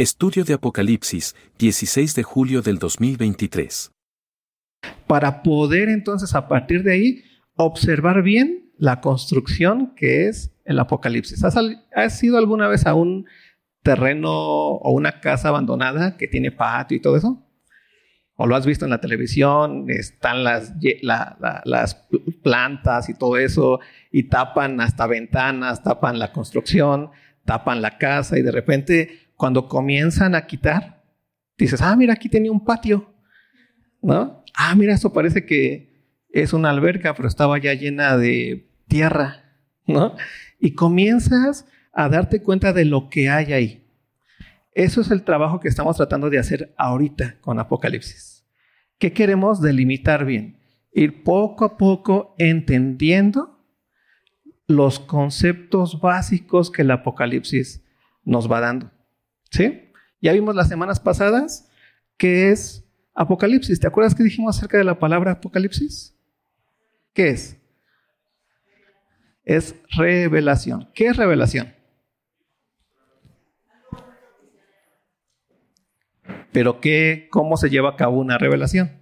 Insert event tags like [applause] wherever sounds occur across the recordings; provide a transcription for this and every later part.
Estudio de Apocalipsis, 16 de julio del 2023. Para poder entonces a partir de ahí observar bien la construcción que es el Apocalipsis. ¿Has, has ido alguna vez a un terreno o una casa abandonada que tiene patio y todo eso? o lo has visto en la televisión, están las, las plantas y todo eso, y tapan hasta ventanas, tapan la construcción, tapan la casa, y de repente cuando comienzan a quitar, dices, ah, mira, aquí tenía un patio, ¿no? Ah, mira, esto parece que es una alberca, pero estaba ya llena de tierra, ¿no? Y comienzas a darte cuenta de lo que hay ahí. Eso es el trabajo que estamos tratando de hacer ahorita con Apocalipsis. ¿Qué queremos delimitar bien? Ir poco a poco entendiendo los conceptos básicos que el Apocalipsis nos va dando. ¿Sí? Ya vimos las semanas pasadas qué es Apocalipsis. ¿Te acuerdas que dijimos acerca de la palabra Apocalipsis? ¿Qué es? Es revelación. ¿Qué es revelación? Pero ¿qué, ¿cómo se lleva a cabo una revelación?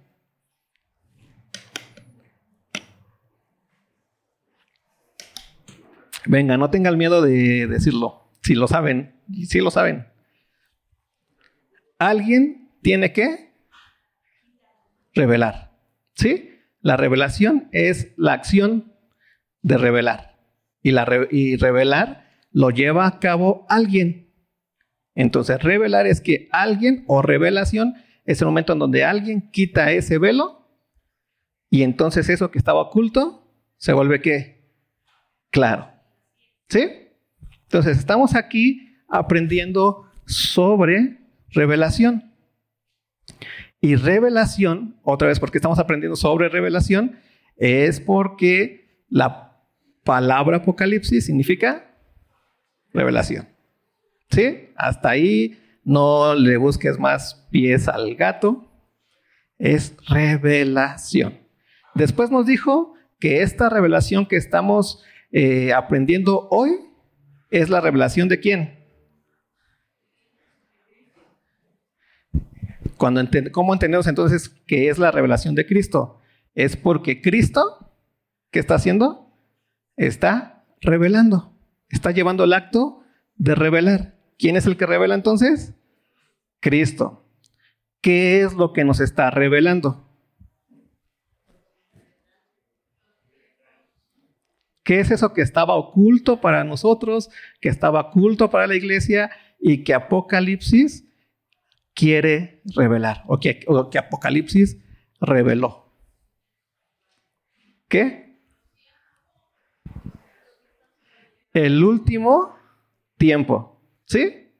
Venga, no tengan miedo de decirlo. Si lo saben, si lo saben. Alguien tiene que revelar. ¿Sí? La revelación es la acción de revelar. Y, la y revelar lo lleva a cabo alguien. Entonces, revelar es que alguien o revelación es el momento en donde alguien quita ese velo y entonces eso que estaba oculto se vuelve qué? Claro. ¿Sí? Entonces, estamos aquí aprendiendo sobre revelación. Y revelación, otra vez porque estamos aprendiendo sobre revelación, es porque la palabra apocalipsis significa revelación. ¿Sí? Hasta ahí no le busques más pies al gato. Es revelación. Después nos dijo que esta revelación que estamos eh, aprendiendo hoy es la revelación de quién? Cuando ¿Cómo entendemos entonces que es la revelación de Cristo? Es porque Cristo, ¿qué está haciendo? Está revelando. Está llevando el acto de revelar. ¿Quién es el que revela entonces? Cristo. ¿Qué es lo que nos está revelando? ¿Qué es eso que estaba oculto para nosotros, que estaba oculto para la iglesia y que Apocalipsis quiere revelar o que, Apocalipsis reveló? ¿Qué? El último tiempo. ¿Sí?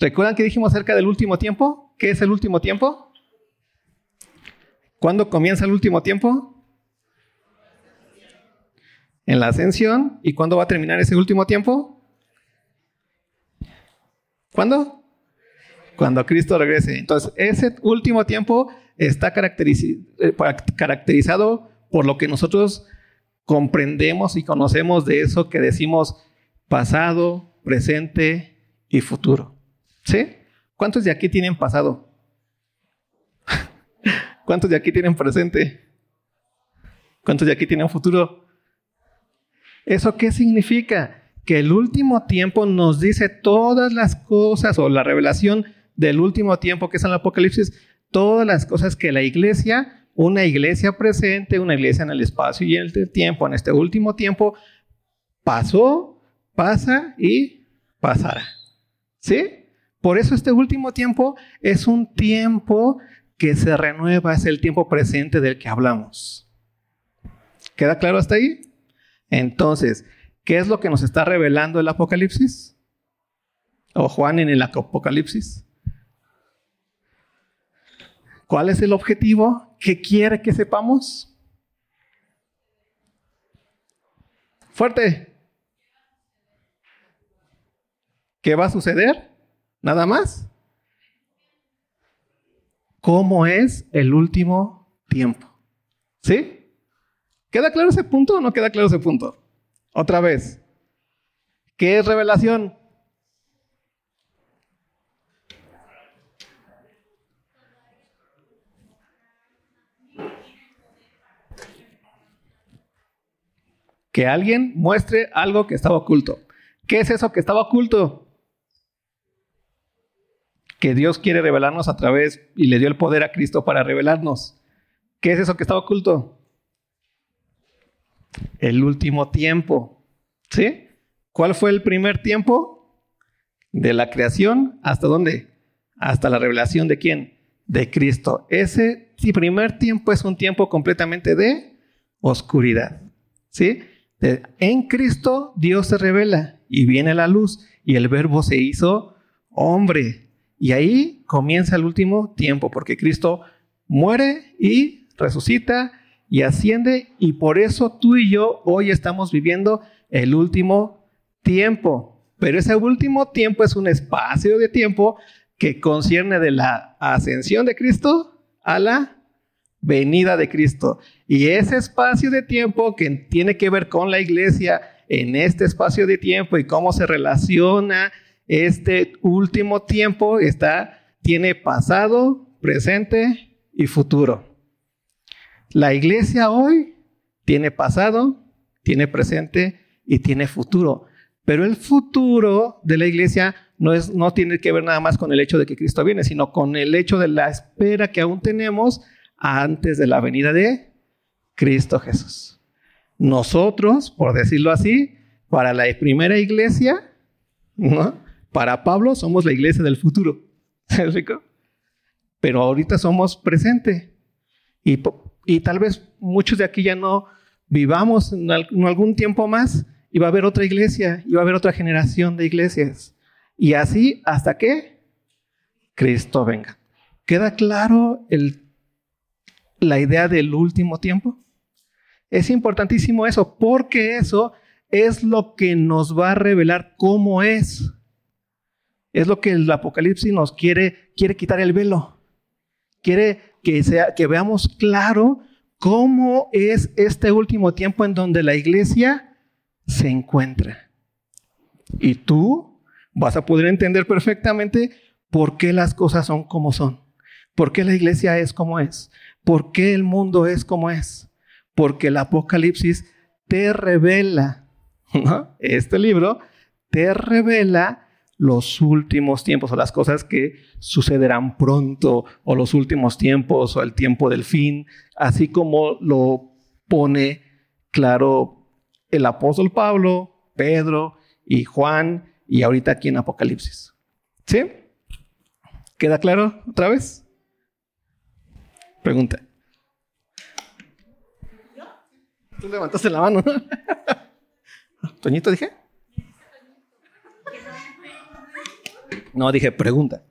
¿Recuerdan que dijimos acerca del último tiempo? ¿Qué es el último tiempo? ¿Cuándo comienza el último tiempo? En la ascensión. ¿Y cuándo va a terminar ese último tiempo? ¿Cuándo? Cuando Cristo regrese. Entonces, ese último tiempo está eh, caracterizado por lo que nosotros comprendemos y conocemos de eso que decimos pasado, presente y futuro. ¿Sí? ¿Cuántos de aquí tienen pasado? [laughs] ¿Cuántos de aquí tienen presente? ¿Cuántos de aquí tienen futuro? ¿Eso qué significa? Que el último tiempo nos dice todas las cosas, o la revelación del último tiempo que es el Apocalipsis, todas las cosas que la iglesia, una iglesia presente, una iglesia en el espacio y en el tiempo, en este último tiempo, pasó, pasa y pasará. ¿Sí? Por eso este último tiempo es un tiempo que se renueva, es el tiempo presente del que hablamos. ¿Queda claro hasta ahí? Entonces, ¿qué es lo que nos está revelando el Apocalipsis? O Juan en el Apocalipsis. ¿Cuál es el objetivo que quiere que sepamos? Fuerte. ¿Qué va a suceder? Nada más. ¿Cómo es el último tiempo? ¿Sí? ¿Queda claro ese punto o no queda claro ese punto? Otra vez. ¿Qué es revelación? Que alguien muestre algo que estaba oculto. ¿Qué es eso que estaba oculto? Que Dios quiere revelarnos a través y le dio el poder a Cristo para revelarnos. ¿Qué es eso que estaba oculto? El último tiempo. ¿Sí? ¿Cuál fue el primer tiempo? De la creación hasta dónde? Hasta la revelación de quién? De Cristo. Ese primer tiempo es un tiempo completamente de oscuridad. ¿Sí? En Cristo Dios se revela y viene la luz y el verbo se hizo hombre. Y ahí comienza el último tiempo porque Cristo muere y resucita y asciende y por eso tú y yo hoy estamos viviendo el último tiempo. Pero ese último tiempo es un espacio de tiempo que concierne de la ascensión de Cristo a la venida de Cristo. Y ese espacio de tiempo que tiene que ver con la iglesia en este espacio de tiempo y cómo se relaciona este último tiempo está tiene pasado, presente y futuro. La iglesia hoy tiene pasado, tiene presente y tiene futuro. Pero el futuro de la iglesia no, es, no tiene que ver nada más con el hecho de que Cristo viene, sino con el hecho de la espera que aún tenemos antes de la venida de Cristo Jesús. Nosotros, por decirlo así, para la primera iglesia, para Pablo somos la iglesia del futuro. [laughs] ¿Es? Pero ahorita somos presente. Y, y, tal vez muchos de aquí ya no vivamos en algún tiempo más y va a haber otra iglesia y va a haber otra generación de iglesias. Y así hasta que Cristo venga. ¿Queda claro el, la idea del último tiempo? Es importantísimo eso, porque eso es lo que nos va a revelar cómo es. Es lo que el Apocalipsis nos quiere, quiere quitar el velo. Quiere que, sea, que veamos claro cómo es este último tiempo en donde la iglesia se encuentra. Y tú vas a poder entender perfectamente por qué las cosas son como son, por qué la iglesia es como es, por qué el mundo es como es, porque el Apocalipsis te revela, este libro te revela los últimos tiempos o las cosas que sucederán pronto o los últimos tiempos o el tiempo del fin, así como lo pone claro el apóstol Pablo, Pedro y Juan y ahorita aquí en Apocalipsis. ¿Sí? ¿Queda claro otra vez? Pregunta. Tú levantaste la mano. ¿Toñito dije? No, dije pregunta.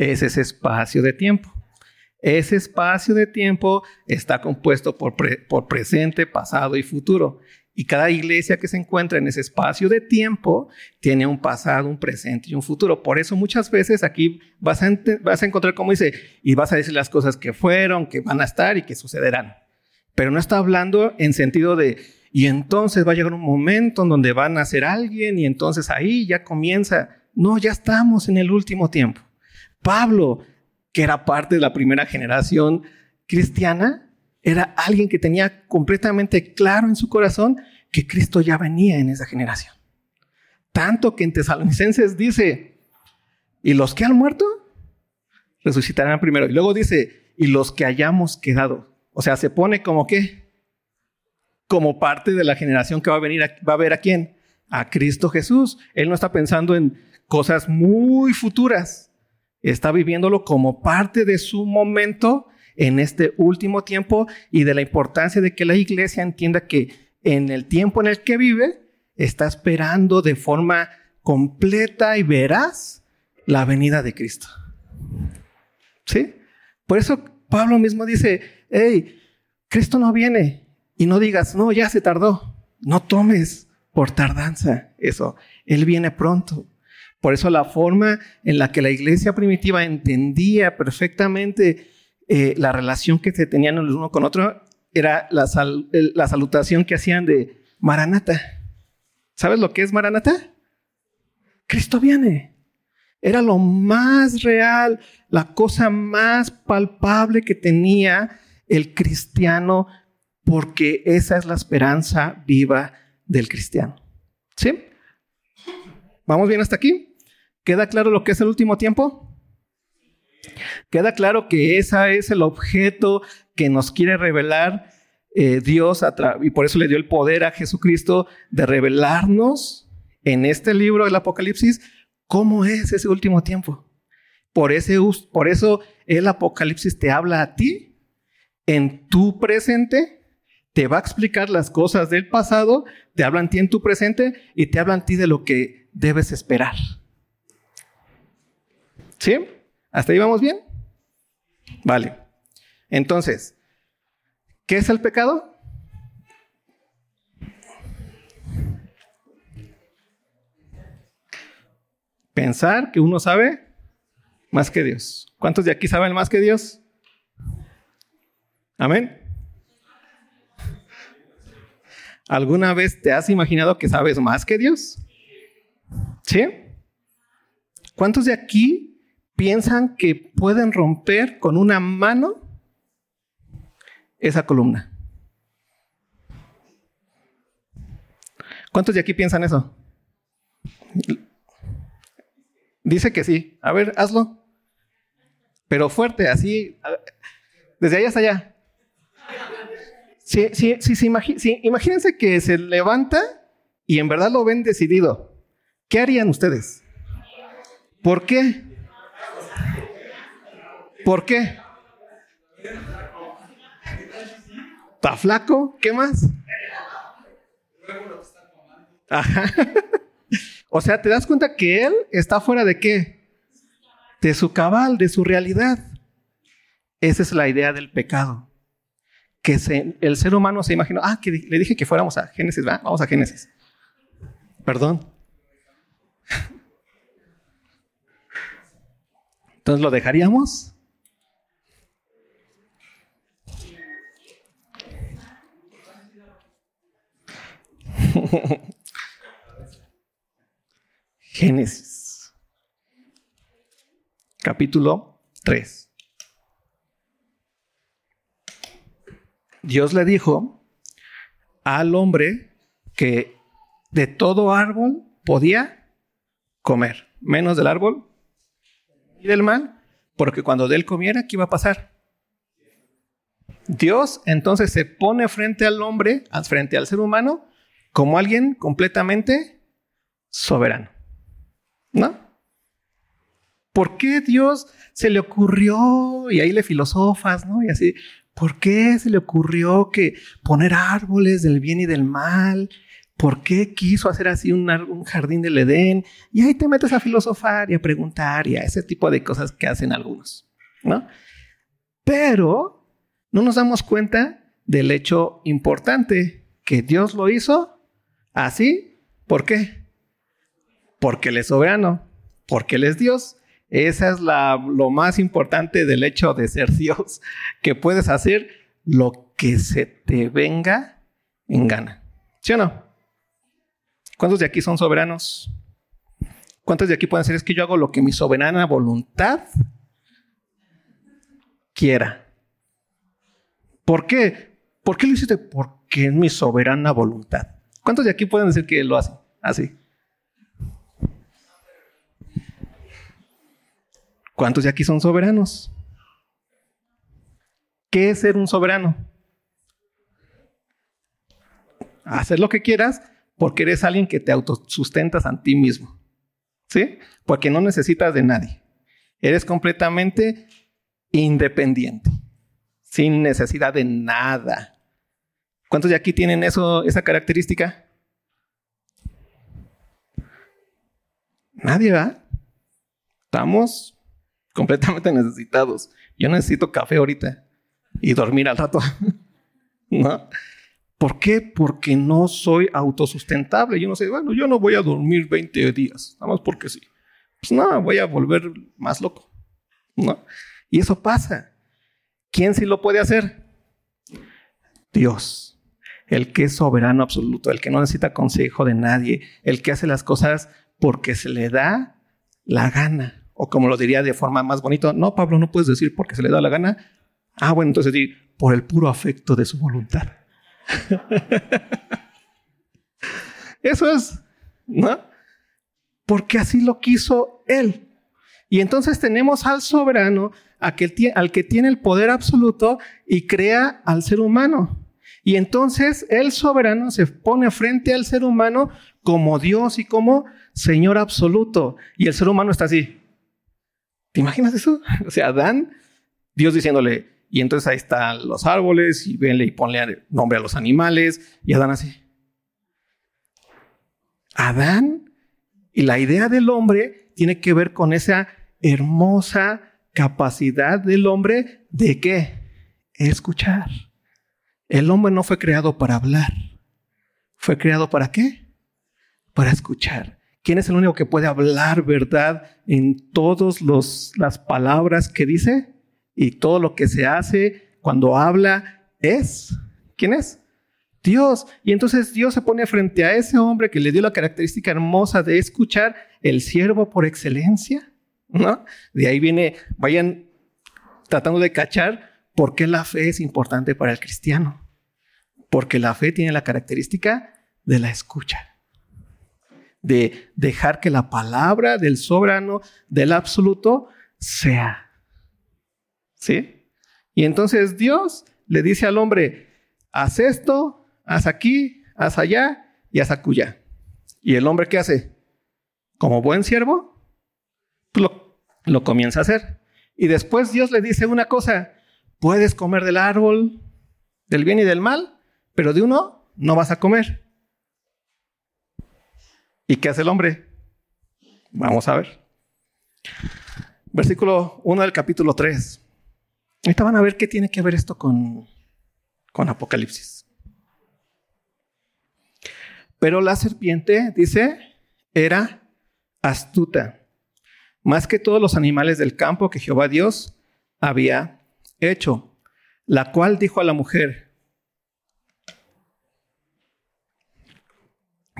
Es ese espacio de tiempo. Ese espacio de tiempo está compuesto por, por, presente, pasado y futuro. Y cada iglesia que se encuentra en ese espacio de tiempo tiene un pasado, un presente y un futuro. Por eso muchas veces aquí vas a, encontrar, como dice, y vas a decir las cosas que fueron, que van a estar y que sucederán. Pero no está hablando en sentido de, y entonces va a llegar un momento en donde van a ser alguien y entonces ahí ya comienza. No, ya estamos en el último tiempo. Pablo, que era parte de la primera generación cristiana, era alguien que tenía completamente claro en su corazón que Cristo ya venía en esa generación. Tanto que en Tesalonicenses dice, y los que han muerto resucitarán primero. Y luego dice, y los que hayamos quedado. O sea, se pone como que, como parte de la generación que va a venir, va a ver a quién? A Cristo Jesús. Él no está pensando en cosas muy futuras, está viviéndolo como parte de su momento en este último tiempo y de la importancia de que la iglesia entienda que en el tiempo en el que vive está esperando de forma completa y veraz la venida de Cristo. ¿Sí? Por eso Pablo mismo dice, hey, Cristo no viene y no digas, no, ya se tardó. No tomes por tardanza eso. Él viene pronto. Por eso la forma en la que la iglesia primitiva entendía perfectamente eh, la relación que se tenían el uno con otro era la, la salutación que hacían de Maranata. ¿Sabes lo que es Maranata? Cristo viene. Era lo más real, la cosa más palpable que tenía el cristiano, porque esa es la esperanza viva del cristiano. ¿Sí? ¿Vamos bien hasta aquí? ¿Queda claro lo que es el último tiempo? Queda claro que ese es el objeto que nos quiere revelar eh, Dios y por eso le dio el poder a Jesucristo de revelarnos en este libro del Apocalipsis cómo es ese último tiempo. Por, ese, por eso el Apocalipsis te habla a ti en tu presente, te va a explicar las cosas del pasado, te hablan a ti en tu presente y te hablan a ti de lo que debes esperar. ¿Sí? ¿Hasta ahí vamos bien? Vale. Entonces, ¿qué es el pecado? Pensar que uno sabe más que Dios. ¿Cuántos de aquí saben más que Dios? Amén. ¿Alguna vez te has imaginado que sabes más que Dios? ¿Sí? ¿Cuántos de aquí piensan que pueden romper con una mano esa columna. ¿Cuántos de aquí piensan eso? Dice que sí. A ver, hazlo. Pero fuerte, así, desde allá hasta allá. Sí, sí, sí, sí, imagínense que se levanta y en verdad lo ven decidido. ¿Qué harían ustedes? ¿Por qué? ¿Por qué? ¿Está flaco? ¿Qué más? O sea, ¿te das cuenta que él está fuera de qué? De su cabal, de su realidad. Esa es la idea del pecado. Que el ser humano se imaginó, ah, que le dije que fuéramos a Génesis, ¿va? Vamos a Génesis. Perdón. [laughs] Entonces, ¿lo dejaríamos? [laughs] Génesis, capítulo 3. Dios le dijo al hombre que de todo árbol podía comer, menos del árbol y del mal, porque cuando de él comiera, ¿qué iba a pasar? Dios entonces se pone frente al hombre, frente al ser humano, como alguien completamente soberano. ¿No? ¿Por qué Dios se le ocurrió, y ahí le filosofas, ¿no? Y así, ¿por qué se le ocurrió que poner árboles del bien y del mal? ¿Por qué quiso hacer así un, un jardín del Edén? Y ahí te metes a filosofar y a preguntar y a ese tipo de cosas que hacen algunos, ¿no? Pero no nos damos cuenta del hecho importante que Dios lo hizo Así, ¿por qué? Porque Él es soberano, porque Él es Dios. Esa es la, lo más importante del hecho de ser [laughs] Dios, que puedes hacer lo que se te venga en gana. ¿Sí o no? ¿Cuántos de aquí son soberanos? ¿Cuántos de aquí pueden decir es que yo hago lo que mi soberana voluntad quiera? ¿Por qué? ¿Por qué lo hiciste? Porque es mi soberana voluntad. ¿Cuántos de aquí pueden decir que lo hacen así? ¿Cuántos de aquí son soberanos? ¿Qué es ser un soberano? Hacer lo que quieras porque eres alguien que te autosustentas a ti mismo. ¿Sí? Porque no necesitas de nadie. Eres completamente independiente, sin necesidad de nada. ¿Cuántos de aquí tienen eso, esa característica? Nadie, ¿verdad? Estamos completamente necesitados. Yo necesito café ahorita y dormir al rato. [laughs] ¿No? ¿Por qué? Porque no soy autosustentable. Yo no sé, bueno, yo no voy a dormir 20 días, nada más porque sí. Pues no, voy a volver más loco. ¿No? Y eso pasa. ¿Quién sí lo puede hacer? Dios, el que es soberano absoluto, el que no necesita consejo de nadie, el que hace las cosas porque se le da la gana. O como lo diría de forma más bonita, no, Pablo, no puedes decir porque se le da la gana. Ah, bueno, entonces di por el puro afecto de su voluntad. [laughs] Eso es, ¿no? Porque así lo quiso Él. Y entonces tenemos al soberano, al que tiene el poder absoluto y crea al ser humano. Y entonces el soberano se pone frente al ser humano como Dios y como Señor absoluto. Y el ser humano está así. ¿Te imaginas eso? [laughs] O sea, Adán, Dios diciéndole, y entonces ahí están los árboles, y venle y ponle nombre a los animales, y Adán así. Adán y la idea del hombre tiene que ver con esa hermosa capacidad del hombre de qué? Escuchar. El hombre no fue creado para hablar. ¿Fue creado para qué? Para escuchar. ¿Quién es el único que puede hablar verdad en todas las palabras que dice? Y todo lo que se hace cuando habla es. ¿Quién es? Dios. Y entonces Dios se pone frente a ese hombre que le dio la característica hermosa de escuchar, el siervo por excelencia. ¿no? De ahí viene, vayan tratando de cachar por qué la fe es importante para el cristiano. Porque la fe tiene la característica de la escucha de dejar que la palabra del soberano, del absoluto, sea. ¿Sí? Y entonces Dios le dice al hombre, haz esto, haz aquí, haz allá y haz acuya. ¿Y el hombre qué hace? Como buen siervo, lo, lo comienza a hacer. Y después Dios le dice una cosa, puedes comer del árbol del bien y del mal, pero de uno no vas a comer. ¿Y qué hace el hombre? Vamos a ver. Versículo 1 del capítulo 3. Ahorita van a ver qué tiene que ver esto con, con Apocalipsis. Pero la serpiente, dice, era astuta, más que todos los animales del campo que Jehová Dios había hecho, la cual dijo a la mujer,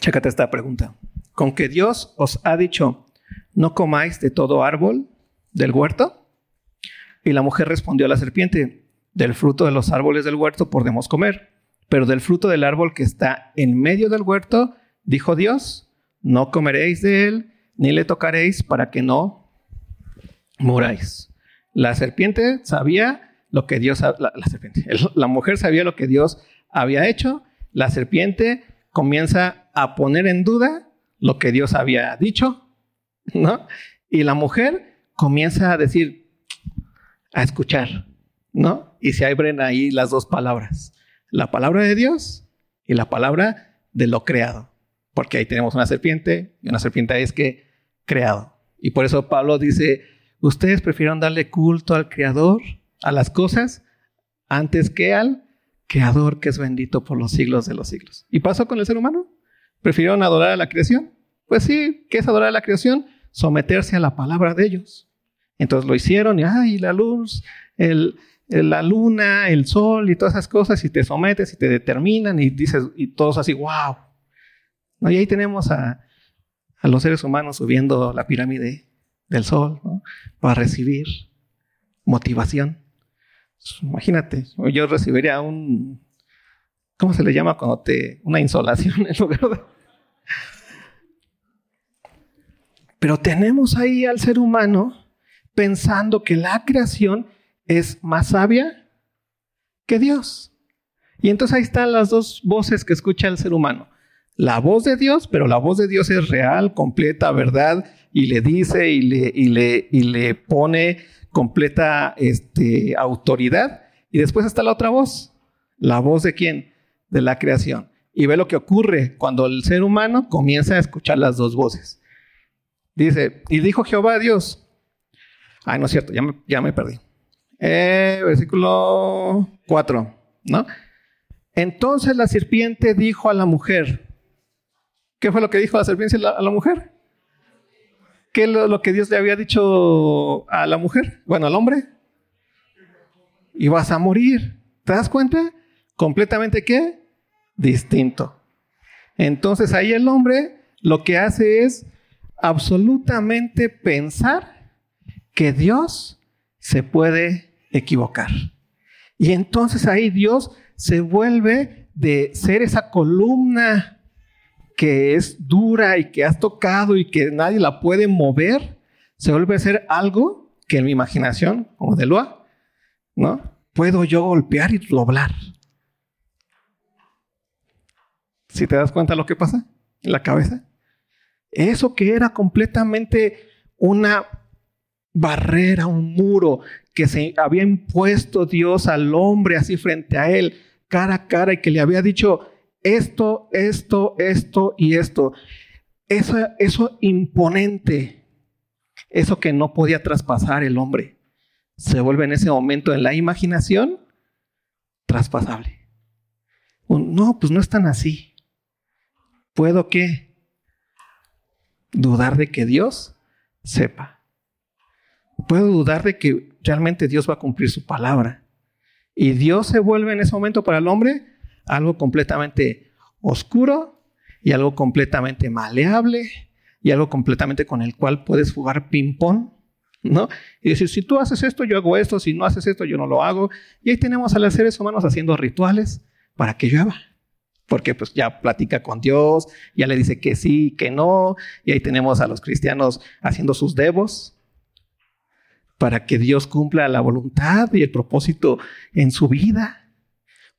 chécate esta pregunta, con que Dios os ha dicho, no comáis de todo árbol del huerto? Y la mujer respondió a la serpiente, del fruto de los árboles del huerto podemos comer, pero del fruto del árbol que está en medio del huerto, dijo Dios, no comeréis de él, ni le tocaréis para que no muráis. La serpiente sabía lo que Dios, [laughs] la, mujer sabía lo que Dios había hecho, la serpiente comienza a poner en duda lo que Dios había dicho, ¿no? Y la mujer comienza a decir, a escuchar, ¿no? Y se abren ahí las dos palabras, la palabra de Dios y la palabra de lo creado, porque ahí tenemos una serpiente y una serpiente es que creado. Y por eso Pablo dice, ustedes prefirieron darle culto al creador, a las cosas, antes que al creador que es bendito por los siglos de los siglos. ¿Y pasó con el ser humano? ¿Prefirieron adorar a la creación? Pues sí, ¿qué es adorar a la creación? Someterse a la palabra de ellos. Entonces lo hicieron y, ay, la luz, el, la luna, el sol y todas esas cosas, y te sometes y te determinan y dices, y todos así, wow. ¿No? Y ahí tenemos a, a los seres humanos subiendo la pirámide del sol ¿no? para recibir motivación. Imagínate, yo recibiría un, ¿Cómo se le llama cuando te... una insolación en lugar de... Pero tenemos ahí al ser humano pensando que la creación es más sabia que Dios. Y entonces ahí están las dos voces que escucha el ser humano. La voz de Dios, pero la voz de Dios es real, completa, verdad, y le dice y le, y le, y le pone completa este, autoridad. Y después está la otra voz. ¿La voz de quién? de la creación. Y ve lo que ocurre cuando el ser humano comienza a escuchar las dos voces. Dice, y dijo Jehová a Dios. Ay, no es cierto, ya me, ya me perdí. Eh, versículo 4, ¿no? Entonces la serpiente dijo a la mujer. ¿Qué fue lo que dijo la serpiente a la, mujer? ¿Qué es lo, lo, que Dios le había dicho a la mujer? Bueno, al hombre. Y vas a morir. ¿Te das cuenta? completamente qué? Distinto. Entonces ahí el hombre lo que hace es absolutamente pensar que Dios se puede equivocar. Y entonces ahí Dios se vuelve de ser esa columna que es dura y que has tocado y que nadie la puede mover, se vuelve a ser algo que en mi imaginación, como de Lua, ¿no? Puedo yo golpear y doblar. Si te das cuenta lo que pasa en la cabeza. Eso que era completamente una barrera, un muro que se había impuesto Dios al hombre así frente a él, cara a cara, y que le había dicho esto, esto, esto y esto. Eso, eso imponente, eso que no podía traspasar el hombre, se vuelve en ese momento en la imaginación traspasable. No, pues no es tan así. ¿Puedo qué? Dudar de que Dios sepa. Puedo dudar de que realmente Dios va a cumplir su palabra. Y Dios se vuelve en ese momento para el hombre algo completamente oscuro y algo completamente maleable y algo completamente con el cual puedes jugar ping-pong, ¿no? Y decir, si tú haces esto, yo hago esto, si no haces esto, yo no lo hago. Y ahí tenemos a los seres humanos haciendo rituales para que llueva. Porque pues ya platica con Dios, ya le dice que sí, que no. Y ahí tenemos a los cristianos haciendo sus devos, para que Dios cumpla la voluntad y el propósito en su vida.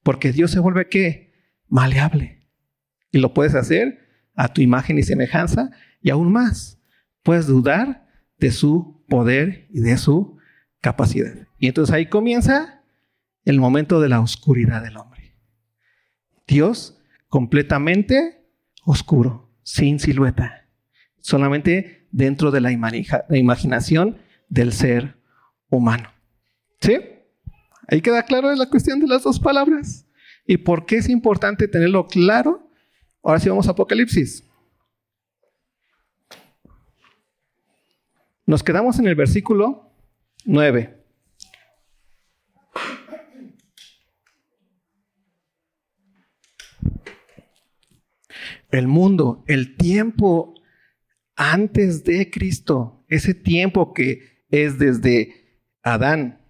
Porque Dios se vuelve qué? Maleable. Y lo puedes hacer a tu imagen y semejanza y aún más. Puedes dudar de su poder y de su capacidad. Y entonces ahí comienza el momento de la oscuridad del hombre. Dios completamente oscuro, sin silueta, solamente dentro de la, imaginación del ser humano. ¿Sí? Ahí queda claro la cuestión de las dos palabras. ¿Y por qué es importante tenerlo claro? Ahora sí vamos a Apocalipsis. Nos quedamos en el versículo 9. El mundo, el tiempo antes de Cristo, ese tiempo que es desde Adán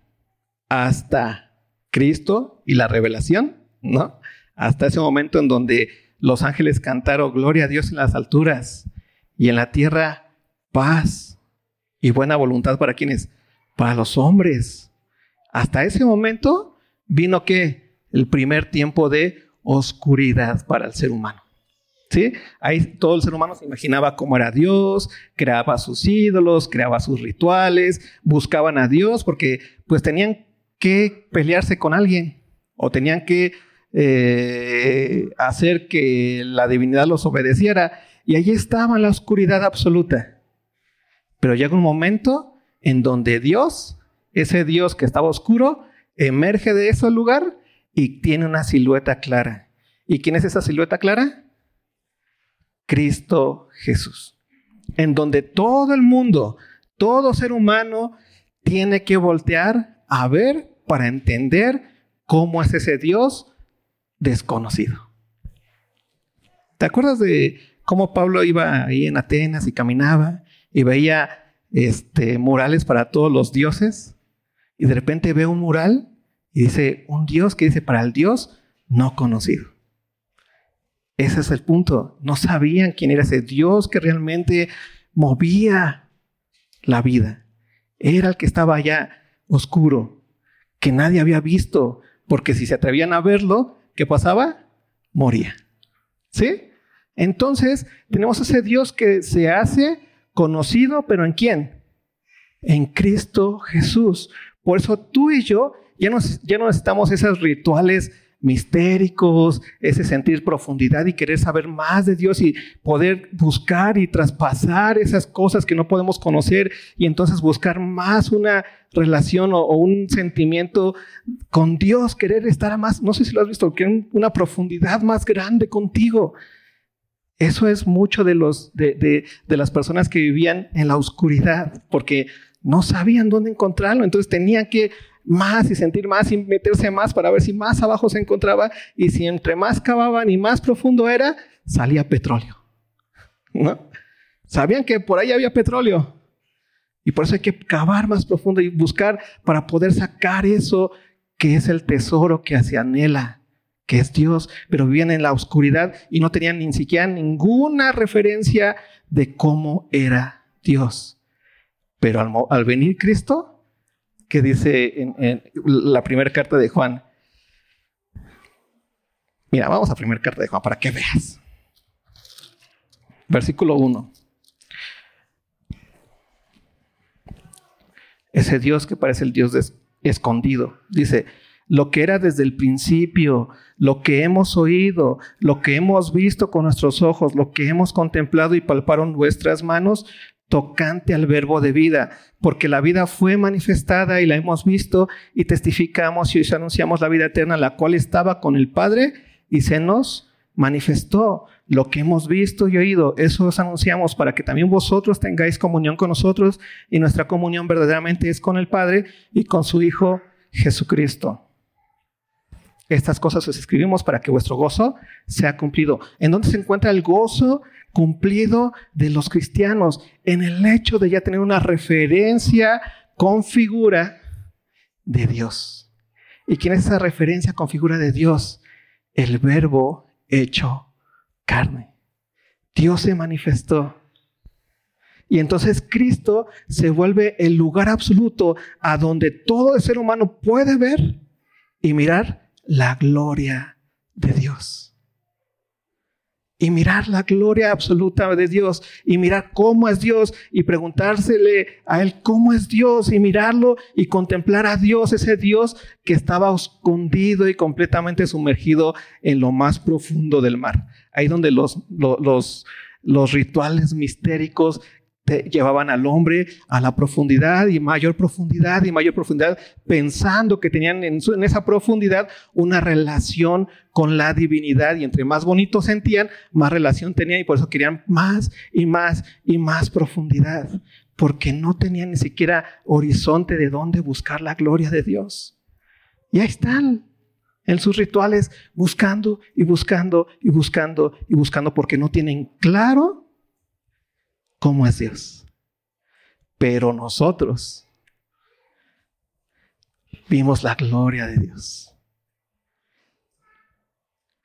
hasta Cristo y la revelación, ¿no? Hasta ese momento en donde los ángeles cantaron gloria a Dios en las alturas y en la tierra paz y buena voluntad para quienes, para los hombres. Hasta ese momento vino que el primer tiempo de oscuridad para el ser humano. ¿Sí? Ahí todo el ser humano se imaginaba cómo era Dios, creaba sus ídolos, creaba sus rituales, buscaban a Dios porque pues tenían que pelearse con alguien o tenían que eh, hacer que la divinidad los obedeciera y allí estaba la oscuridad absoluta. Pero llega un momento en donde Dios, ese Dios que estaba oscuro, emerge de ese lugar y tiene una silueta clara. ¿Y quién es esa silueta clara? Cristo Jesús, en donde todo el mundo, todo ser humano tiene que voltear a ver para entender cómo es ese Dios desconocido. ¿Te acuerdas de cómo Pablo iba ahí en Atenas y caminaba y veía este, murales para todos los dioses? Y de repente ve un mural y dice, un Dios que dice para el Dios no conocido. Ese es el punto. No sabían quién era ese Dios que realmente movía la vida. Era el que estaba allá oscuro, que nadie había visto, porque si se atrevían a verlo, ¿qué pasaba? Moría. ¿Sí? Entonces, tenemos ese Dios que se hace conocido, pero ¿en quién? En Cristo Jesús. Por eso tú y yo ya no, ya no necesitamos esos rituales mistéricos, ese sentir profundidad y querer saber más de Dios y poder buscar y traspasar esas cosas que no podemos conocer y entonces buscar más una relación o, un sentimiento con Dios, querer estar a más, no sé si lo has visto, que una profundidad más grande contigo. Eso es mucho de, los, de, de las personas que vivían en la oscuridad, porque no sabían dónde encontrarlo, entonces tenían que más y sentir más y meterse más para ver si más abajo se encontraba y si entre más cavaban y más profundo era, salía petróleo. ¿No? Sabían que por ahí había petróleo. Y por eso hay que cavar más profundo y buscar para poder sacar eso que es el tesoro que se anhela, que es Dios, pero vivían en la oscuridad y no tenían ni siquiera ninguna referencia de cómo era Dios. Pero al, venir Cristo, que dice en, la primera carta de Juan, mira, vamos a primera carta de Juan para que veas. Versículo 1. Ese Dios que parece el Dios escondido. Dice, lo que era desde el principio, lo que hemos oído, lo que hemos visto con nuestros ojos, lo que hemos contemplado y palparon nuestras manos, tocante al verbo de vida, porque la vida fue manifestada y la hemos visto y testificamos y os anunciamos la vida eterna, la cual estaba con el Padre y se nos manifestó lo que hemos visto y oído, eso os anunciamos para que también vosotros tengáis comunión con nosotros y nuestra comunión verdaderamente es con el Padre y con su Hijo Jesucristo. Estas cosas os escribimos para que vuestro gozo sea cumplido. ¿En dónde se encuentra el gozo cumplido de los cristianos? En el hecho de ya tener una referencia con figura de Dios. ¿Y quién es esa referencia con figura de Dios? El verbo hecho carne. Dios se manifestó. Y entonces Cristo se vuelve el lugar absoluto a donde todo el ser humano puede ver y mirar la gloria de Dios. Y mirar la gloria absoluta de Dios y mirar cómo es Dios y preguntársele a Él cómo es Dios y mirarlo y contemplar a Dios, ese Dios que estaba escondido y completamente sumergido en lo más profundo del mar. Ahí donde los, los, los rituales mistéricos llevaban al hombre a la profundidad y mayor profundidad y mayor profundidad, pensando que tenían en, en, esa profundidad una relación con la divinidad y entre más bonito sentían, más relación tenían y por eso querían más y más y más profundidad, porque no tenían ni siquiera horizonte de dónde buscar la gloria de Dios. Y ahí están en sus rituales buscando y buscando y buscando y buscando porque no tienen claro cómo es Dios. Pero nosotros vimos la gloria de Dios.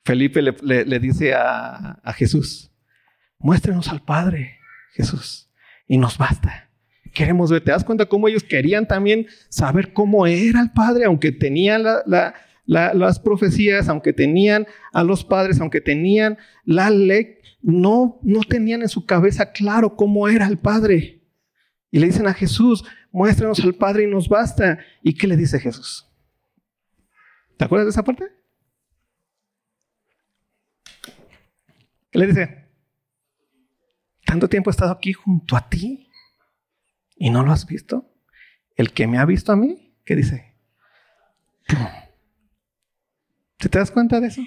Felipe le, dice a, a Jesús, muéstrenos al Padre, Jesús, y nos basta. Queremos ver, ¿te das cuenta cómo ellos querían también saber cómo era el Padre, aunque tenían las profecías, aunque tenían a los padres, aunque tenían la ley, no, no tenían en su cabeza claro cómo era el Padre. Y le dicen a Jesús, muéstranos al Padre y nos basta. ¿Y qué le dice Jesús? ¿Te acuerdas de esa parte? ¿Qué le dice? Tanto tiempo he estado aquí junto a ti y no lo has visto. El que me ha visto a mí, ¿qué dice? ¿Te das cuenta de eso?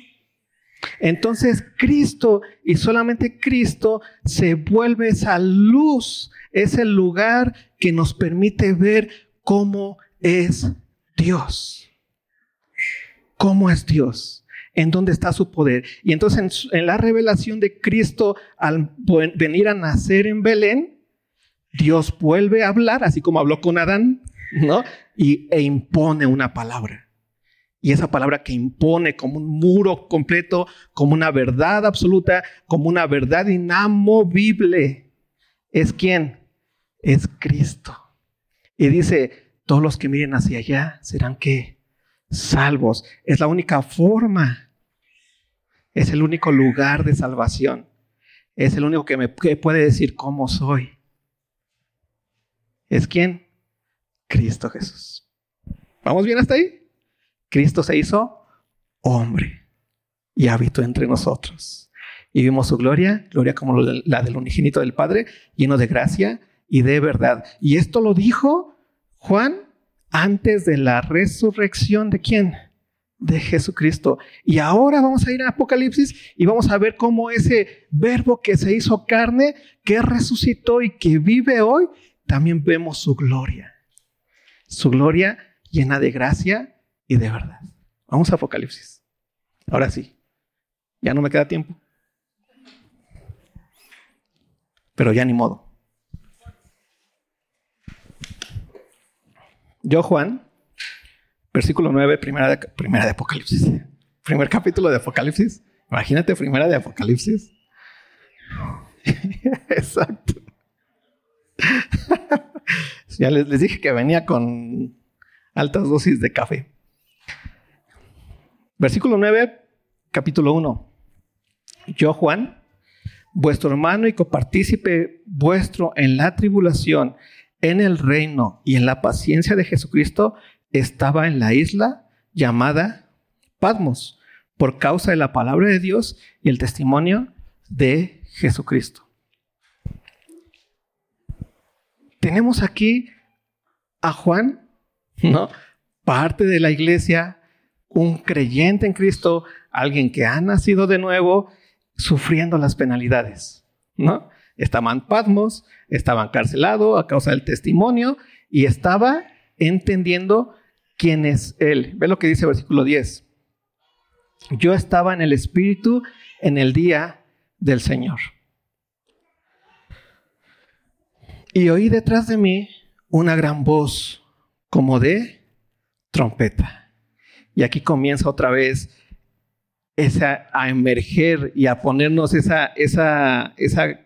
Entonces Cristo y solamente Cristo se vuelve esa luz, es el lugar que nos permite ver cómo es Dios. ¿Cómo es Dios? ¿En dónde está su poder? Y entonces en, la revelación de Cristo al venir a nacer en Belén, Dios vuelve a hablar, así como habló con Adán, ¿no? Y, e impone una palabra. Y esa palabra que impone como un muro completo, como una verdad absoluta, como una verdad inamovible, es quién? Es Cristo. Y dice, todos los que miren hacia allá serán que salvos. Es la única forma. Es el único lugar de salvación. Es el único que me puede decir cómo soy. ¿Es quién? Cristo Jesús. ¿Vamos bien hasta ahí? Cristo se hizo hombre y habitó entre nosotros. Y vimos su gloria, gloria como la del unigénito del Padre, lleno de gracia y de verdad. Y esto lo dijo Juan antes de la resurrección de quién? De Jesucristo. Y ahora vamos a ir a Apocalipsis y vamos a ver cómo ese verbo que se hizo carne, que resucitó y que vive hoy, también vemos su gloria. Su gloria llena de gracia y de verdad. Vamos a Apocalipsis. Ahora sí, ya no me queda tiempo. Pero ya ni modo. Yo, Juan, versículo 9, primera de, primera de Apocalipsis. Primer capítulo de Apocalipsis. Imagínate, primera de Apocalipsis. [laughs] Exacto. ya les, les dije que venía con altas dosis de café. Versículo 9, capítulo 1. Yo, Juan, vuestro hermano y copartícipe vuestro en la tribulación, en el reino y en la paciencia de Jesucristo, estaba en la isla llamada Patmos, por causa de la palabra de Dios y el testimonio de Jesucristo. Tenemos aquí a Juan, ¿no? Parte de la iglesia, un creyente en Cristo, alguien que ha nacido de nuevo, sufriendo las penalidades, ¿no? Estaba en Patmos, estaba encarcelado a causa del testimonio y estaba entendiendo quién es Él. Ve lo que dice el versículo 10. Yo estaba en el Espíritu en el día del Señor. Y oí detrás de mí una gran voz como de trompeta. Y aquí comienza otra vez esa, a emerger y a ponernos esa, esa, esa,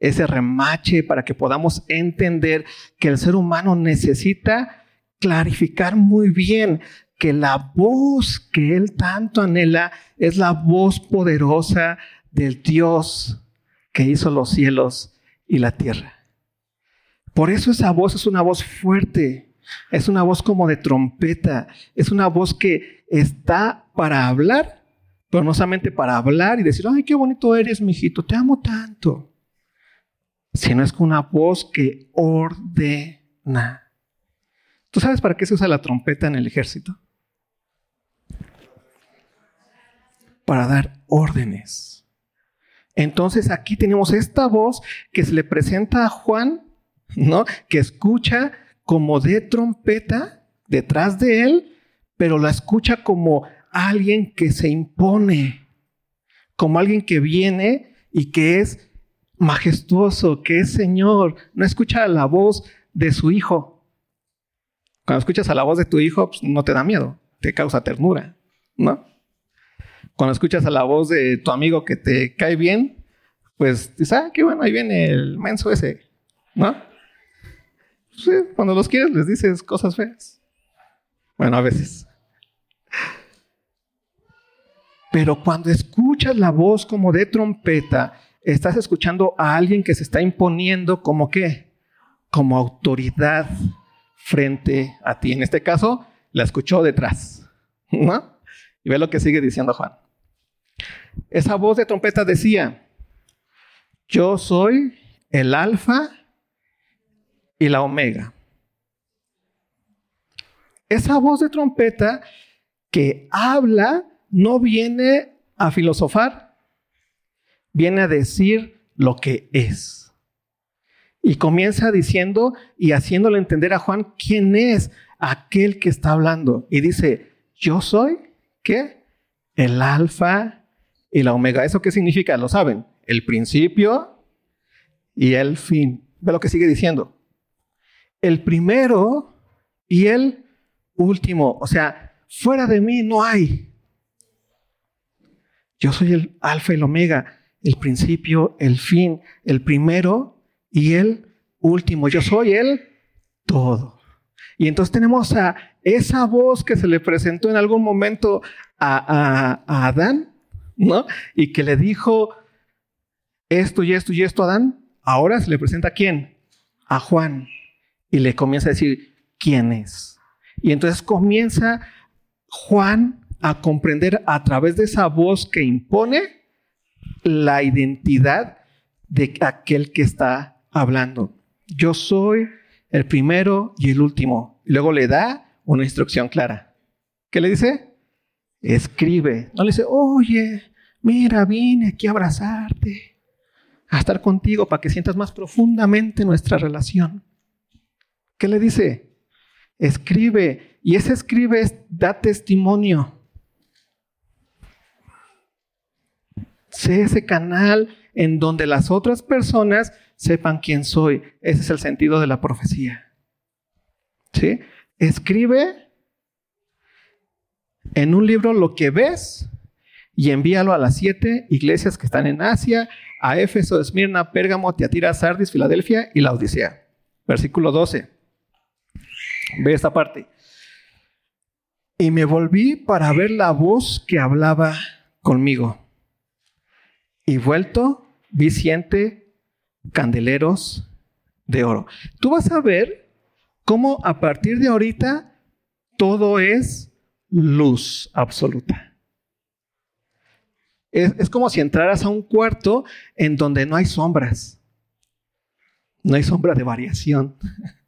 ese remache para que podamos entender que el ser humano necesita clarificar muy bien que la voz que él tanto anhela es la voz poderosa del Dios que hizo los cielos y la tierra. Por eso esa voz es una voz fuerte, es una voz como de trompeta, es una voz que está para hablar, pero no solamente para hablar y decir, ay, qué bonito eres, mijito, te amo tanto, sino es una voz que ordena. ¿Tú sabes para qué se usa la trompeta en el ejército? Para dar órdenes. Entonces aquí tenemos esta voz que se le presenta a Juan ¿no? Que escucha como de trompeta detrás de él, pero la escucha como alguien que se impone, como alguien que viene y que es majestuoso, que es Señor. No escucha la voz de su hijo. Cuando escuchas a la voz de tu hijo, pues, no te da miedo, te causa ternura, ¿no? Cuando escuchas a la voz de tu amigo que te cae bien, pues dices, ah, qué bueno, ahí viene el menso ese, ¿no? Sí, cuando los quieres les dices cosas feas. Bueno, a veces. Pero cuando escuchas la voz como de trompeta, estás escuchando a alguien que se está imponiendo como qué? Como autoridad frente a ti. En este caso, la escuchó detrás. ¿No? Y ve lo que sigue diciendo Juan. Esa voz de trompeta decía, yo soy el alfa y la omega. Esa voz de trompeta que habla no viene a filosofar, viene a decir lo que es. Y comienza diciendo y haciéndole entender a Juan quién es aquel que está hablando. Y dice, yo soy, ¿qué? El alfa y la omega. ¿Eso qué significa? Lo saben. El principio y el fin. Ve lo que sigue diciendo el primero y el último. O sea, fuera de mí no hay. Yo soy el alfa y el omega, el principio, el fin, el primero y el último. Yo soy el todo. Y entonces tenemos a esa voz que se le presentó en algún momento a, a Adán, ¿no? Y que le dijo esto y esto y esto a Adán. Ahora se le presenta a quién? A Juan y le comienza a decir quién es. Y entonces comienza Juan a comprender a través de esa voz que impone la identidad de aquel que está hablando. Yo soy el primero y el último. Luego le da una instrucción clara. ¿Qué le dice? Escribe. No le dice, oye, mira, vine aquí a abrazarte, a estar contigo para que sientas más profundamente nuestra relación. ¿Qué le dice? Escribe. Y ese escribe da testimonio. Sé ese canal en donde las otras personas sepan quién soy. Ese es el sentido de la profecía. ¿Sí? Escribe en un libro lo que ves y envíalo a las siete iglesias que están en Asia, a Éfeso, Esmirna, Pérgamo, Tiatira, Sardis, Filadelfia y la Odisea. Versículo 12. Ve esta parte. Y me volví para ver la voz que hablaba conmigo. Y vuelto, vi siete candeleros de oro. Tú vas a ver cómo a partir de ahorita todo es luz absoluta. Es, como si entraras a un cuarto en donde no hay sombras. No hay sombra de variación. [laughs]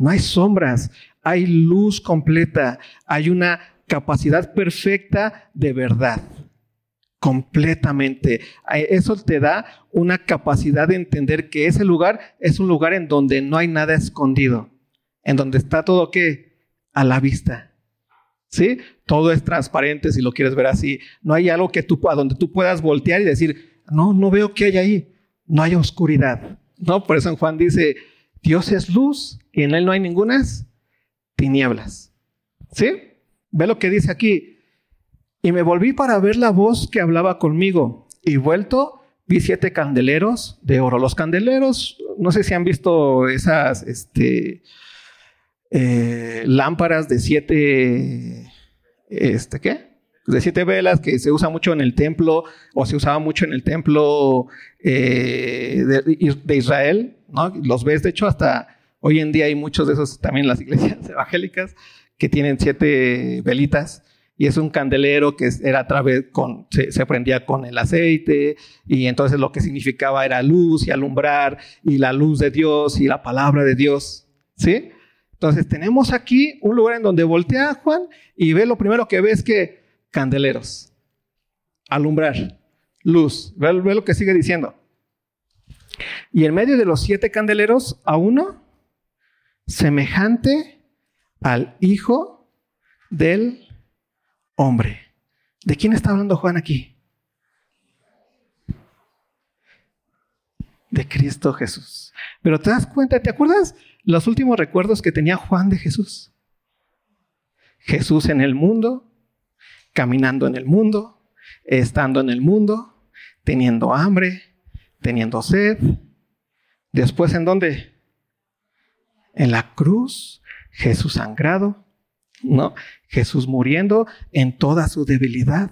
No hay sombras. Hay luz completa. Hay una capacidad perfecta de verdad. Completamente. Eso te da una capacidad de entender que ese lugar es un lugar en donde no hay nada escondido. En donde está todo que a la vista. ¿sí? Todo es transparente si lo quieres ver así. No hay algo que tú, a donde tú puedas voltear y decir, no, no veo qué hay ahí. No hay oscuridad. ¿no? Por eso en Juan dice, Dios es luz y en él no hay ningunas tinieblas. ¿Sí? Ve lo que dice aquí. Y me volví para ver la voz que hablaba conmigo y vuelto vi siete candeleros de oro. Los candeleros, no sé si han visto esas, este, eh, lámparas de siete, este, ¿qué? De siete velas que se usa mucho en el templo o se usaba mucho en el templo eh, de, Israel, ¿no? Los ves, de hecho, hasta hoy en día hay muchos de esos también las iglesias [laughs] evangélicas que tienen siete velitas y es un candelero que era a través con, se, se, prendía con el aceite y entonces lo que significaba era luz y alumbrar y la luz de Dios y la palabra de Dios, ¿sí? Entonces tenemos aquí un lugar en donde voltea Juan y ve lo primero que ve es que candeleros, alumbrar, luz. Ve, lo que sigue diciendo. Y en medio de los siete candeleros a uno semejante al Hijo del Hombre. ¿De quién está hablando Juan aquí? De Cristo Jesús. Pero te das cuenta, ¿te acuerdas los últimos recuerdos que tenía Juan de Jesús. Jesús en el mundo, caminando en el mundo, estando en el mundo, teniendo hambre, teniendo sed. Después, ¿en dónde? En la cruz, Jesús sangrado, ¿no? Jesús muriendo en toda su debilidad.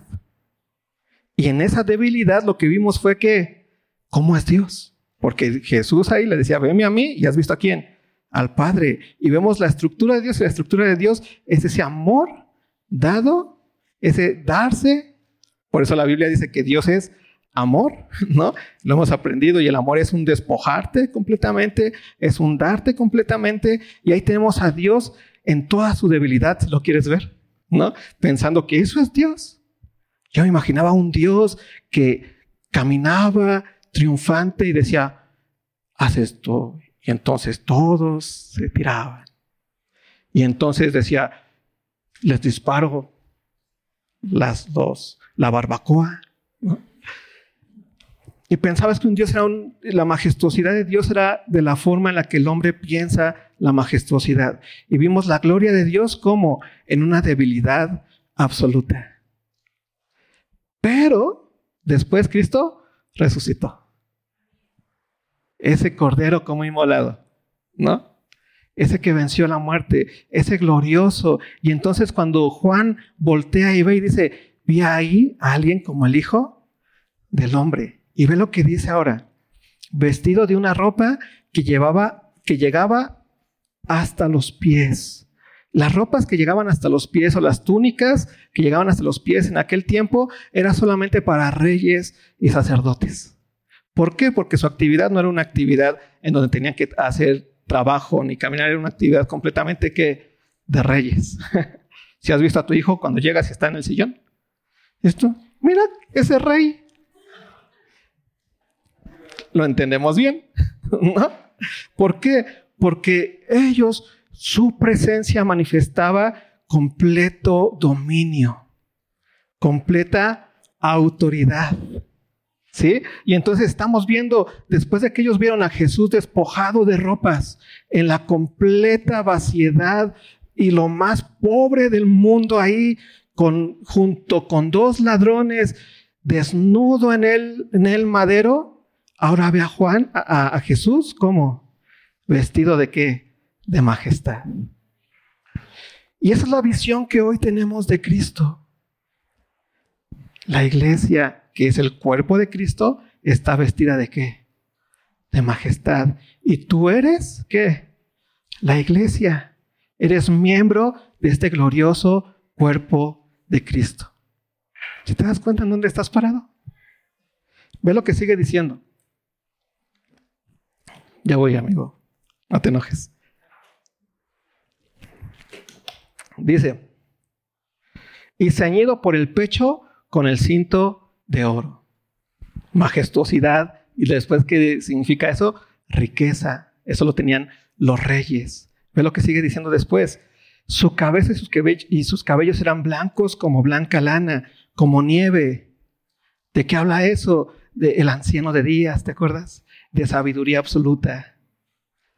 Y en esa debilidad lo que vimos fue que, ¿cómo es Dios? Porque Jesús ahí le decía, veme a mí y has visto a quién? al Padre. Y vemos la estructura de Dios y la estructura de Dios es ese amor dado, ese darse. Por eso la Biblia dice que Dios es amor, ¿no? Lo hemos aprendido y el amor es un despojarte completamente, es un darte completamente. Y ahí tenemos a Dios en toda su debilidad, lo quieres ver, ¿no? Pensando que eso es Dios. Yo me imaginaba un Dios que caminaba triunfante y decía, haz esto y entonces todos se tiraban. Y entonces decía, les disparo las dos, la barbacoa. Y pensabas que un Dios era la majestuosidad de Dios era de la forma en la que el hombre piensa la majestuosidad. Y vimos la gloria de Dios como en una debilidad absoluta. Pero después Cristo resucitó ese cordero como inmolado, ¿no? Ese que venció la muerte, ese glorioso. Y entonces cuando Juan voltea y ve y dice, vi ahí a alguien como el Hijo del Hombre. Y ve lo que dice ahora, vestido de una ropa que llevaba, que llegaba hasta los pies. Las ropas que llegaban hasta los pies o las túnicas que llegaban hasta los pies en aquel tiempo era solamente para reyes y sacerdotes. ¿Por qué? Porque su actividad no era una actividad en donde tenían que hacer trabajo ni caminar, era una actividad completamente que de reyes. [laughs] si has visto a tu hijo cuando llegas y está en el sillón, esto, mira, ese rey. Lo entendemos bien, [laughs] ¿no? ¿Por qué? Porque ellos, su presencia manifestaba completo dominio, completa autoridad. ¿Sí? Y entonces estamos viendo, después de que ellos vieron a Jesús despojado de ropas, en la completa vaciedad y lo más pobre del mundo ahí, con, junto con dos ladrones, desnudo en el, en el madero, ahora ve a Juan, a, Jesús, ¿cómo? Vestido de qué? De majestad. Y esa es la visión que hoy tenemos de Cristo. La iglesia, que es el cuerpo de Cristo, está vestida de qué? De majestad. ¿Y tú eres qué? La iglesia. Eres miembro de este glorioso cuerpo de Cristo. ¿Si te das cuenta en dónde estás parado? Ve lo que sigue diciendo. Ya voy, amigo. No te enojes. Dice, y ceñido por el pecho con el cinto de oro. Majestuosidad. Y después, ¿qué significa eso? Riqueza. Eso lo tenían los reyes. Ve lo que sigue diciendo después. Su cabeza y sus, y sus cabellos eran blancos como blanca lana, como nieve. ¿De qué habla eso? De el anciano de días, ¿te acuerdas? De sabiduría absoluta,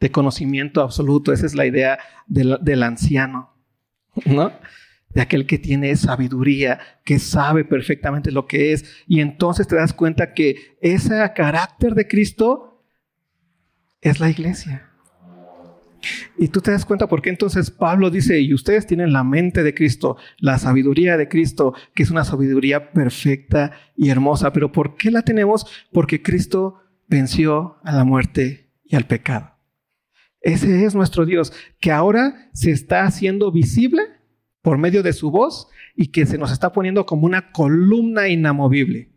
de conocimiento absoluto. Esa es la idea del, anciano. ¿no? De aquel que tiene sabiduría, que sabe perfectamente lo que es. Y entonces te das cuenta que ese carácter de Cristo es la iglesia. Y tú te das cuenta por qué entonces Pablo dice, y ustedes tienen la mente de Cristo, la sabiduría de Cristo, que es una sabiduría perfecta y hermosa. Pero ¿por qué la tenemos? Porque Cristo venció a la muerte y al pecado. Ese es nuestro Dios, que ahora se está haciendo visible por medio de su voz y que se nos está poniendo como una columna inamovible,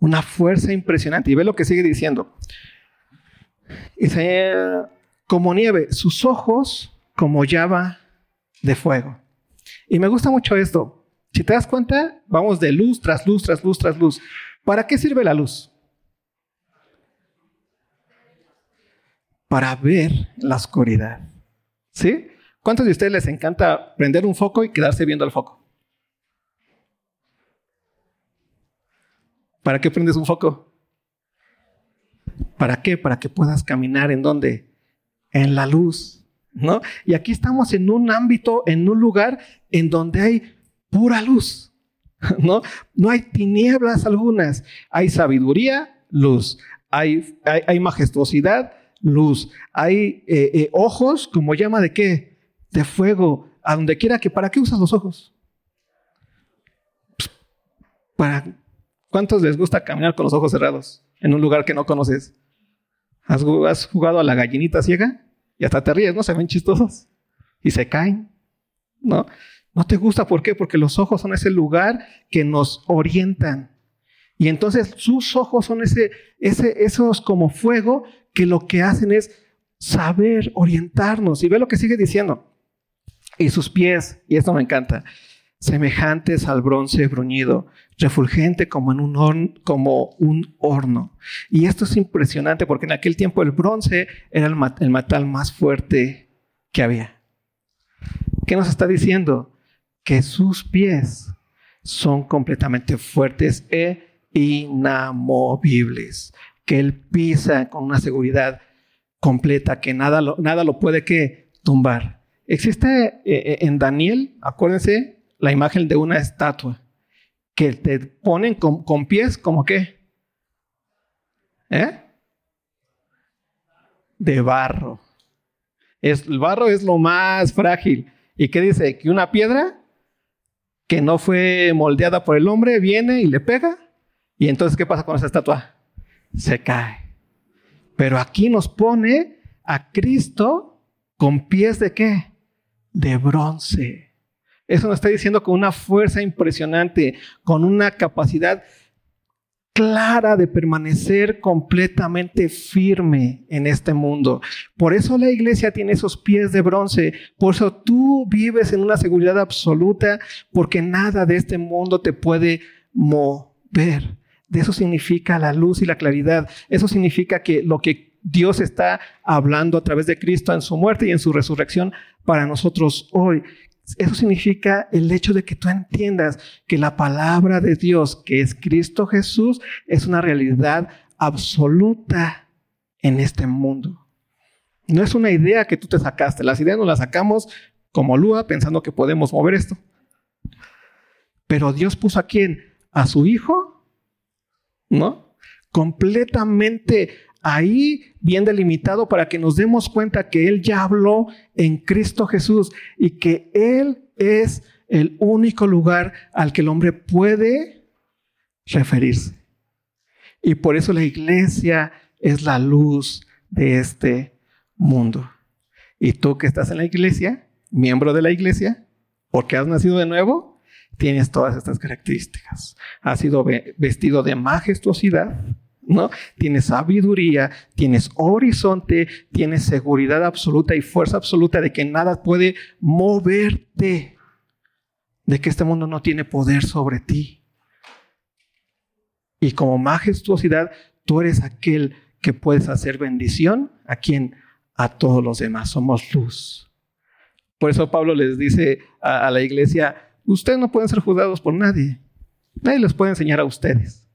una fuerza impresionante. Y ve lo que sigue diciendo. Dice, como nieve, sus ojos como llama de fuego. Y me gusta mucho esto. Si te das cuenta, vamos de luz tras luz, tras luz, tras luz. ¿Para qué sirve la luz? Para ver la oscuridad. ¿Sí? ¿Cuántos de ustedes les encanta prender un foco y quedarse viendo el foco? ¿Para qué prendes un foco? ¿Para qué? Para que puedas caminar en donde? En la luz, ¿no? Y aquí estamos en un ámbito, en un lugar en donde hay pura luz, [laughs] ¿no? No hay tinieblas algunas, hay sabiduría, luz, hay, hay majestuosidad, luz. Hay eh, eh, ojos como llama de qué? De fuego. A donde quiera que. ¿Para qué usas los ojos? para. ¿Cuántos les gusta caminar con los ojos cerrados en un lugar que no conoces? ¿Has, has jugado a la gallinita ciega? Y hasta te ríes, ¿no? Se ven chistosos. Y se caen. ¿No? No te gusta, ¿por qué? Porque los ojos son ese lugar que nos orientan. Y entonces sus ojos son ese, ese, esos como fuego que lo que hacen es saber orientarnos. Y ve lo que sigue diciendo. Y sus pies, y esto me encanta, semejantes al bronce bruñido, refulgente como en un horno, como un horno. Y esto es impresionante porque en aquel tiempo el bronce era el, el metal más fuerte que había. ¿Qué nos está diciendo? Que sus pies son completamente fuertes e inamovibles que Él pisa con una seguridad completa, que nada lo, nada lo puede que tumbar. Existe eh, eh, en Daniel, acuérdense, la imagen de una estatua que te ponen con, pies como qué? ¿Eh? De barro. Es, el barro es lo más frágil. ¿Y qué dice? Que una piedra que no fue moldeada por el hombre viene y le pega. ¿Y entonces qué pasa con esa estatua? Se cae. Pero aquí nos pone a Cristo con pies de qué? De bronce. Eso nos está diciendo con una fuerza impresionante, con una capacidad clara de permanecer completamente firme en este mundo. Por eso la iglesia tiene esos pies de bronce. Por eso tú vives en una seguridad absoluta, porque nada de este mundo te puede mover. De eso significa la luz y la claridad. Eso significa que lo que Dios está hablando a través de Cristo en su muerte y en su resurrección para nosotros hoy. Eso significa el hecho de que tú entiendas que la palabra de Dios, que es Cristo Jesús, es una realidad absoluta en este mundo. No es una idea que tú te sacaste. Las ideas nos las sacamos como lúa pensando que podemos mover esto. Pero Dios puso a quién? A su Hijo, ¿no? Completamente ahí bien delimitado para que nos demos cuenta que Él ya habló en Cristo Jesús y que Él es el único lugar al que el hombre puede referirse. Y por eso la iglesia es la luz de este mundo. Y tú que estás en la iglesia, miembro de la iglesia, porque has nacido de nuevo, tienes todas estas características. Has sido vestido de majestuosidad, ¿no? Tienes sabiduría, tienes horizonte, tienes seguridad absoluta y fuerza absoluta de que nada puede moverte, de que este mundo no tiene poder sobre ti. Y como majestuosidad, tú eres aquel que puedes hacer bendición a quien a todos los demás. Somos luz. Por eso Pablo les dice a, a la iglesia, ustedes no pueden ser juzgados por nadie. Nadie les puede enseñar a ustedes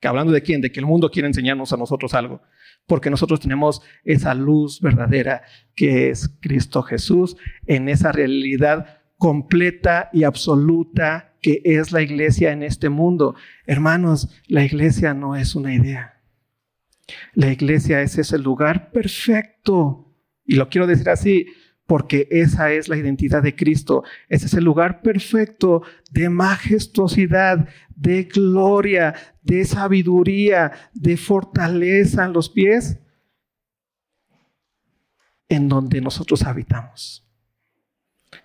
que hablando de quién, de que el mundo quiere enseñarnos a nosotros algo, porque nosotros tenemos esa luz verdadera que es Cristo Jesús en esa realidad completa y absoluta que es la iglesia en este mundo. Hermanos, la iglesia no es una idea. La iglesia es ese lugar perfecto. Y lo quiero decir así, porque esa es la identidad de Cristo. Ese es el lugar perfecto de majestuosidad, de gloria, de sabiduría, de fortaleza en los pies, en donde nosotros habitamos.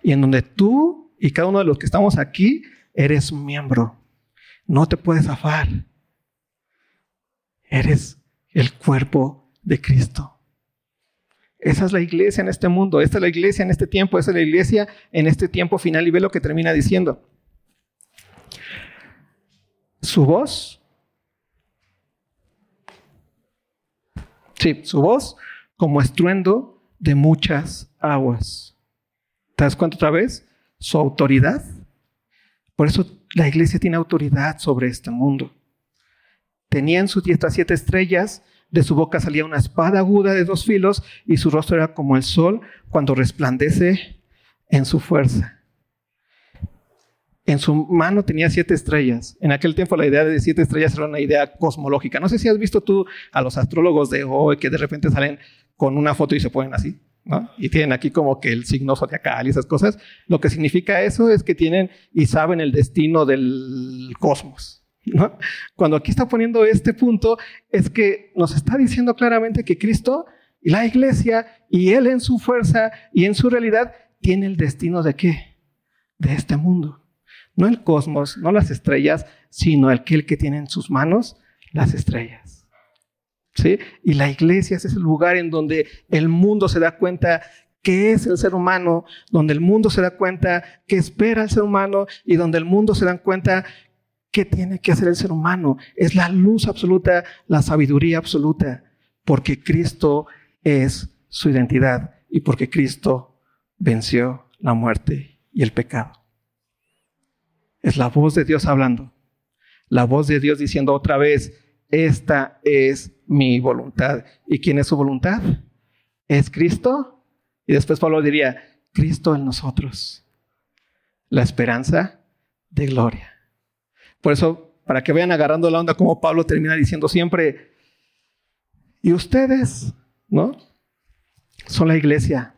Y en donde tú y cada uno de los que estamos aquí eres miembro. No te puedes zafar. Eres el cuerpo de Cristo. Esa es la iglesia en este mundo, esta es la iglesia en este tiempo, esa es la iglesia en este tiempo final. Y ve lo que termina diciendo. Su voz, sí, su voz como estruendo de muchas aguas. ¿Te das cuenta otra vez? Su autoridad. Por eso la iglesia tiene autoridad sobre este mundo. Tenía en su diestra siete estrellas de su boca salía una espada aguda de dos filos y su rostro era como el sol cuando resplandece en su fuerza. En su mano tenía siete estrellas. En aquel tiempo la idea de siete estrellas era una idea cosmológica. No sé si has visto tú a los astrólogos de hoy que de repente salen con una foto y se ponen así. Y tienen aquí como que el signo zodiacal y esas cosas. Lo que significa eso es que tienen y saben el destino del cosmos. Cuando aquí está poniendo este punto, es que nos está diciendo claramente que Cristo y la iglesia y Él en su fuerza y en su realidad tiene el destino de qué? De este mundo. No el cosmos, no las estrellas, sino aquel que tiene en sus manos las estrellas. ¿Sí? Y la iglesia es ese lugar en donde el mundo se da cuenta que es el ser humano, donde el mundo se da cuenta que espera al ser humano y donde el mundo se da cuenta ¿Qué tiene que hacer el ser humano? Es la luz absoluta, la sabiduría absoluta, porque Cristo es su identidad y porque Cristo venció la muerte y el pecado. Es la voz de Dios hablando, la voz de Dios diciendo otra vez, esta es mi voluntad. ¿Y quién es su voluntad? Es Cristo. Y después Pablo diría, Cristo en nosotros, la esperanza de gloria. Por eso, para que vayan agarrando la onda, como Pablo termina diciendo siempre, y ustedes, ¿no? Son la iglesia,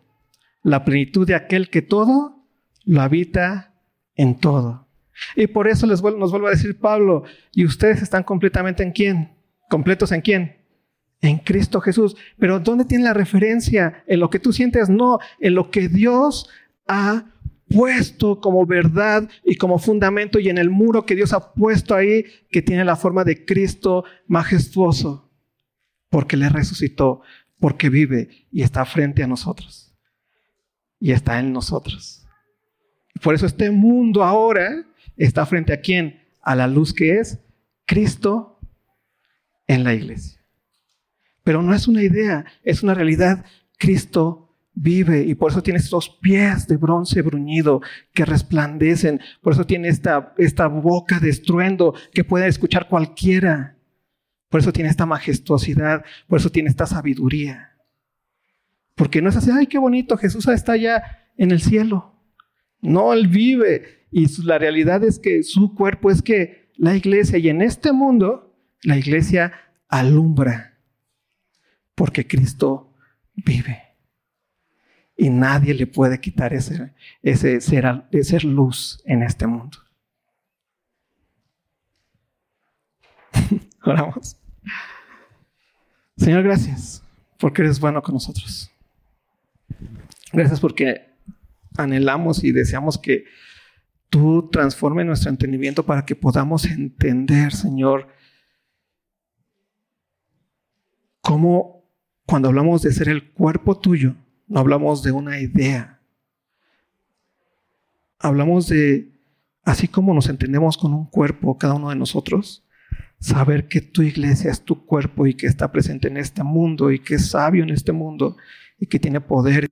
la plenitud de aquel que todo lo habita en todo. Y por eso les nos vuelvo a decir Pablo, y ustedes están completamente en quién? ¿Completos en quién? En Cristo Jesús. Pero ¿dónde tiene la referencia? ¿En lo que tú sientes? No, en lo que Dios ha puesto como verdad y como fundamento y en el muro que Dios ha puesto ahí, que tiene la forma de Cristo majestuoso, porque le resucitó, porque vive y está frente a nosotros. Y está en nosotros. Por eso este mundo ahora está frente a quién? A la luz que es Cristo en la iglesia. Pero no es una idea, es una realidad. Cristo vive y por eso tiene estos pies de bronce bruñido que resplandecen. Por eso tiene esta, esta boca de estruendo que puede escuchar cualquiera. Por eso tiene esta majestuosidad, por eso tiene esta sabiduría. Porque no es así, ay, qué bonito, Jesús está allá en el cielo. No, Él vive. Y la realidad es que su cuerpo es que la iglesia, y en este mundo, la iglesia alumbra. Porque Cristo vive. Y nadie le puede quitar ese, ese ser, luz en este mundo. [laughs] Oramos. Señor, gracias porque eres bueno con nosotros. Gracias porque anhelamos y deseamos que tú transformes nuestro entendimiento para que podamos entender, Señor, cómo cuando hablamos de ser el cuerpo tuyo, no hablamos de una idea. Hablamos de, así como nos entendemos con un cuerpo cada uno de nosotros, saber que tu iglesia es tu cuerpo y que está presente en este mundo y que es sabio en este mundo y que tiene poder